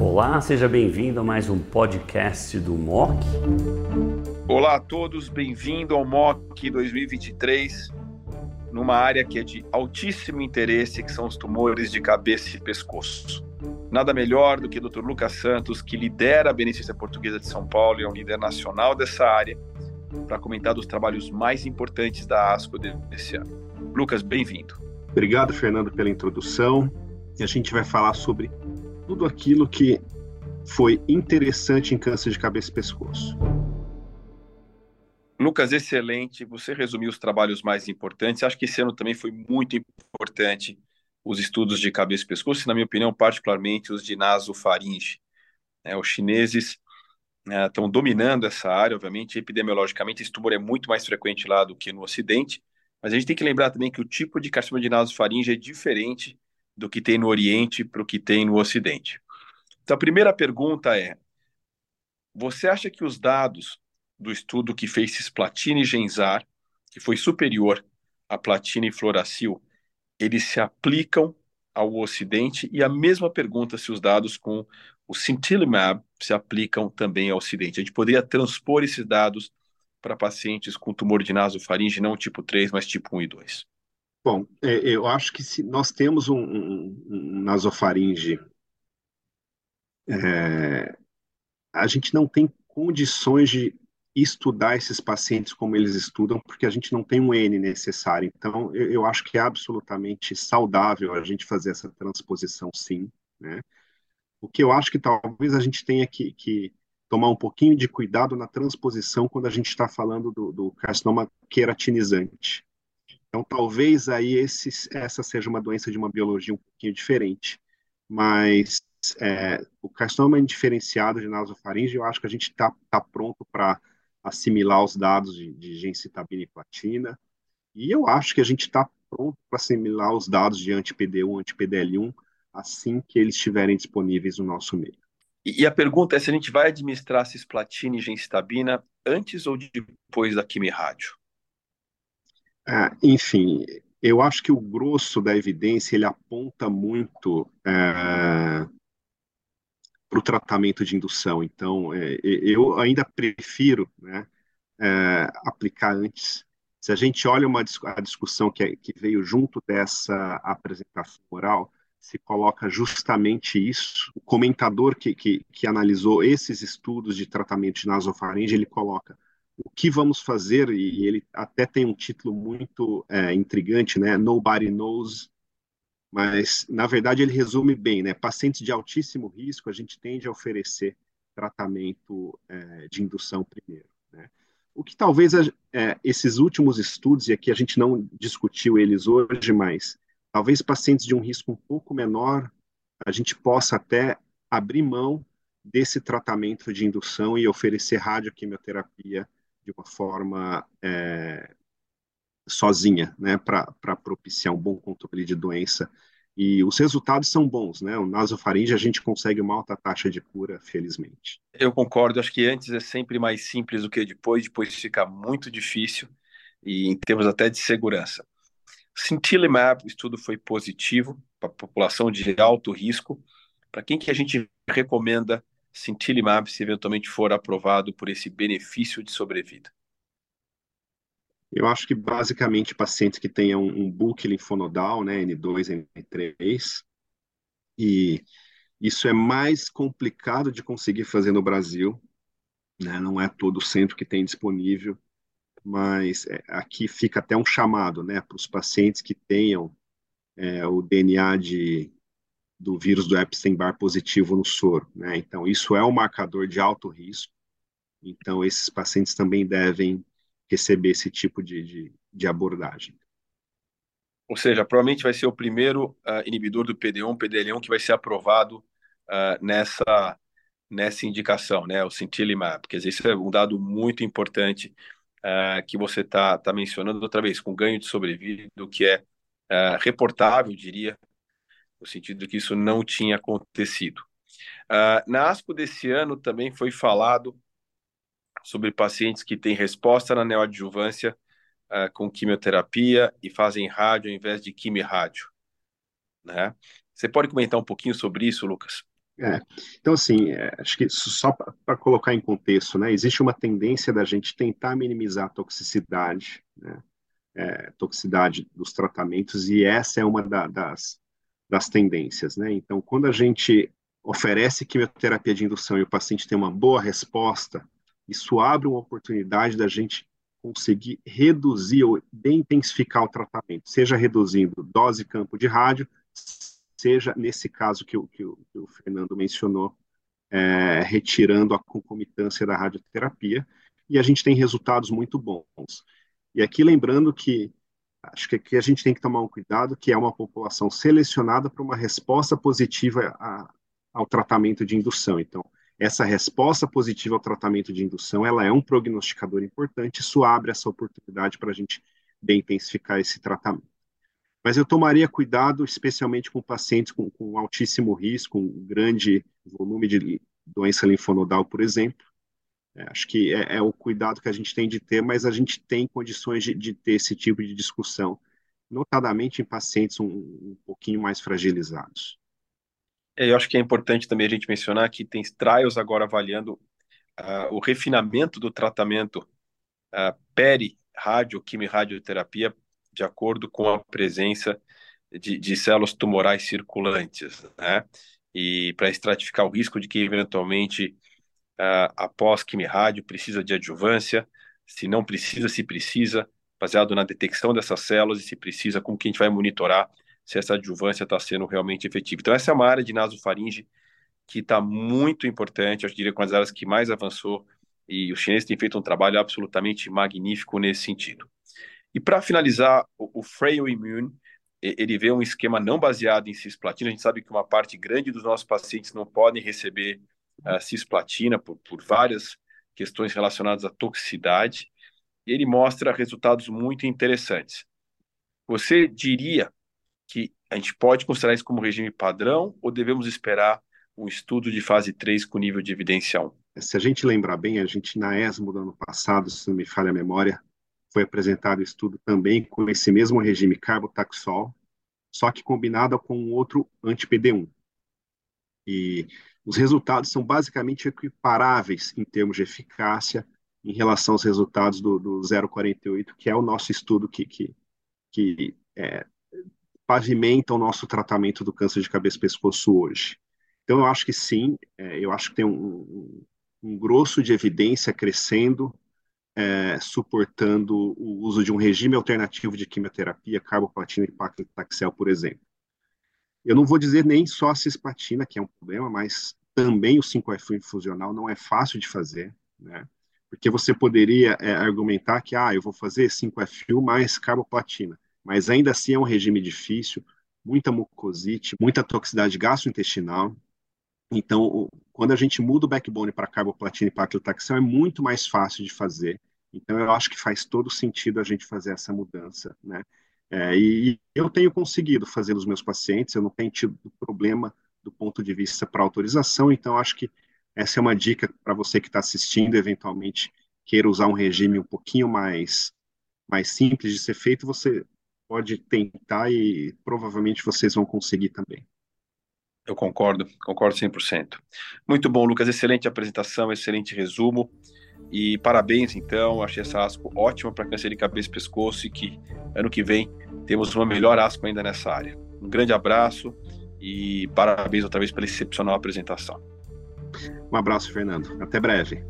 Olá, seja bem-vindo a mais um podcast do MOC. Olá a todos, bem-vindo ao MOC 2023, numa área que é de altíssimo interesse, que são os tumores de cabeça e pescoço. Nada melhor do que o Dr. Lucas Santos, que lidera a Beneficência Portuguesa de São Paulo e é um líder nacional dessa área, para comentar dos trabalhos mais importantes da ASCO desse ano. Lucas, bem-vindo. Obrigado, Fernando, pela introdução. E a gente vai falar sobre tudo aquilo que foi interessante em câncer de cabeça e pescoço. Lucas, excelente. Você resumiu os trabalhos mais importantes. Acho que esse ano também foi muito importante os estudos de cabeça e pescoço, e, na minha opinião, particularmente os de nasofaringe. É, os chineses é, estão dominando essa área, obviamente, epidemiologicamente, esse tumor é muito mais frequente lá do que no Ocidente, mas a gente tem que lembrar também que o tipo de carcinoma de nasofaringe é diferente do que tem no Oriente para o que tem no Ocidente. Então, a primeira pergunta é: você acha que os dados do estudo que fez cisplatina e genzar, que foi superior a platina e fluoracil, eles se aplicam ao Ocidente? E a mesma pergunta se os dados com o sintilimab se aplicam também ao Ocidente. A gente poderia transpor esses dados para pacientes com tumor de nasofaringe, não tipo 3, mas tipo 1 e 2? Bom, é, eu acho que se nós temos um, um, um nasofaringe, é, a gente não tem condições de estudar esses pacientes como eles estudam, porque a gente não tem um N necessário. Então, eu, eu acho que é absolutamente saudável a gente fazer essa transposição, sim. Né? O que eu acho que talvez a gente tenha que, que tomar um pouquinho de cuidado na transposição quando a gente está falando do, do, carcinoma queratinizante. Então, talvez aí esse, essa seja uma doença de uma biologia um pouquinho diferente, mas é, o carcinoma indiferenciado de nasofaringe, eu acho que a gente está tá pronto para assimilar os dados de, de gencitabina e platina, e eu acho que a gente está pronto para assimilar os dados de anti-PD1, anti-PDL1, assim que eles estiverem disponíveis no nosso meio. E, a pergunta é se a gente vai administrar cisplatina e gencitabina antes ou depois da quimio-rádio? Ah, enfim, eu acho que o grosso da evidência ele aponta muito é, para o tratamento de indução. Então, é, eu ainda prefiro né, é, aplicar antes. Se a gente olha uma a discussão que, é, que veio junto dessa apresentação oral, se coloca justamente isso. O comentador que, que, que analisou esses estudos de tratamento de nasofaringe, ele coloca o que vamos fazer, e ele até tem um título muito é, intrigante, né? Nobody knows, mas na verdade ele resume bem, né? Pacientes de altíssimo risco, a gente tende a oferecer tratamento é, de indução primeiro, né? O que talvez é, esses últimos estudos, e aqui a gente não discutiu eles hoje, mas talvez pacientes de um risco um pouco menor, a gente possa até abrir mão desse tratamento de indução e oferecer radioquimioterapia de uma forma é, sozinha, né, para propiciar um bom controle de doença. E os resultados são bons, né? O nasofaringe a gente consegue uma alta taxa de cura, felizmente. Eu concordo, acho que antes é sempre mais simples do que depois, depois fica muito difícil, e em termos até de segurança. Sintilimab, o estudo foi positivo para a população de alto risco. Para quem que a gente recomenda Sintilimab se eventualmente for aprovado por esse benefício de sobrevida? Eu acho que basicamente pacientes que tenham um bulk linfonodal, né, N2, N3, e isso é mais complicado de conseguir fazer no Brasil, né, não é todo centro que tem disponível, mas é, aqui fica até um chamado né, para os pacientes que tenham é, o DNA de, do vírus do Epstein-Barr positivo no soro. Né? Então, isso é um marcador de alto risco. Então, esses pacientes também devem receber esse tipo de, de, de abordagem. Ou seja, provavelmente vai ser o primeiro uh, inibidor do PD1, PDL1 que vai ser aprovado uh, nessa, nessa indicação, né? O Sintilimab. Quer dizer, isso é um dado muito importante uh, que você está tá mencionando outra vez, com ganho de sobrevida, que é reportável, diria, no sentido de que isso não tinha acontecido. Uh, na ASCO desse ano também foi falado sobre pacientes que têm resposta na neoadjuvância com quimioterapia e fazem rádio ao invés de quimio-rádio. Né? Você pode comentar um pouquinho sobre isso, Lucas? É, então, assim, é, acho que só para colocar em contexto, né, existe uma tendência da gente tentar minimizar a toxicidade, né, é, toxicidade dos tratamentos, e essa é uma da, das, das tendências, né? Então, quando a gente oferece quimioterapia de indução e o paciente tem uma boa resposta, isso abre uma oportunidade da gente conseguir reduzir ou intensificar o tratamento, seja reduzindo dose campo de rádio, seja nesse caso que o, que o, que o Fernando mencionou, é, retirando a concomitância da radioterapia, e a gente tem resultados muito bons. E aqui lembrando que acho que aqui a gente tem que tomar um cuidado, que é uma população selecionada para uma resposta positiva a, ao tratamento de indução. Então, essa resposta positiva ao tratamento de indução, ela é um prognosticador importante, isso abre essa oportunidade para a gente bem intensificar esse tratamento. Mas eu tomaria cuidado, especialmente com pacientes com, com altíssimo risco, um grande volume de doença linfonodal, por exemplo, é, acho que é, é, o cuidado que a gente tem de ter, mas a gente tem condições de, de ter esse tipo de discussão, notadamente em pacientes um, um pouquinho mais fragilizados. É, eu acho que é importante também a gente mencionar que tem trials agora avaliando uh, o refinamento do tratamento uh, peri-rádio, quimio-radioterapia, de acordo com a presença de, de células tumorais circulantes, né? E para estratificar o risco de que eventualmente uh, após quimio-rádio, precisa de adjuvância, se não precisa, se precisa, baseado na detecção dessas células e se precisa, como que a gente vai monitorar se essa adjuvância está sendo realmente efetiva. Então, essa é uma área de nasofaringe que está muito importante, eu diria, com as áreas que mais avançou, e os chineses têm feito um trabalho absolutamente magnífico nesse sentido. E para finalizar, o, o Frail Immune, ele vê um esquema não baseado em cisplatina. A gente sabe que uma parte grande dos nossos pacientes não podem receber a cisplatina por, por várias questões relacionadas à toxicidade, ele mostra resultados muito interessantes. Você diria que a gente pode considerar isso como regime padrão ou devemos esperar um estudo de fase 3 com nível de evidência 1? Se a gente lembrar bem, a gente na ESMO do ano passado, se não me falha a memória, foi apresentado estudo também com esse mesmo regime carbotaxol, só que combinado com outro anti-PD1. E os resultados são basicamente equiparáveis em termos de eficácia em relação aos resultados do, do 048, que é o nosso estudo que, que, que é, pavimenta o nosso tratamento do câncer de cabeça e pescoço hoje. Então, eu acho que sim, é, eu acho que tem um, um, um grosso de evidência crescendo, é, suportando o uso de um regime alternativo de quimioterapia, carboplatina e paclitaxel, por exemplo. Eu não vou dizer nem só a cisplatina, que é um problema, mas também o 5FU infusional não é fácil de fazer, né? Porque você poderia é, argumentar que, ah, eu vou fazer 5FU mais carboplatina, mas ainda assim é um regime difícil, muita mucosite, muita toxicidade gastrointestinal. Então, quando a gente muda o backbone para carboplatina e paclitaxel, é muito mais fácil de fazer. Então, eu acho que faz todo sentido a gente fazer essa mudança, né? É, e eu tenho conseguido fazer nos meus pacientes, eu não tenho tido problema do ponto de vista para autorização, então acho que essa é uma dica para você que está assistindo, eventualmente queira usar um regime um pouquinho mais, mais simples de ser feito, você pode tentar e provavelmente vocês vão conseguir também. Eu concordo, concordo 100%. Muito bom, Lucas, excelente apresentação, excelente resumo. E parabéns, então. Achei essa asco ótima para câncer de cabeça e pescoço e que ano que vem temos uma melhor asco ainda nessa área. Um grande abraço e parabéns outra vez pela excepcional apresentação. Um abraço, Fernando. Até breve.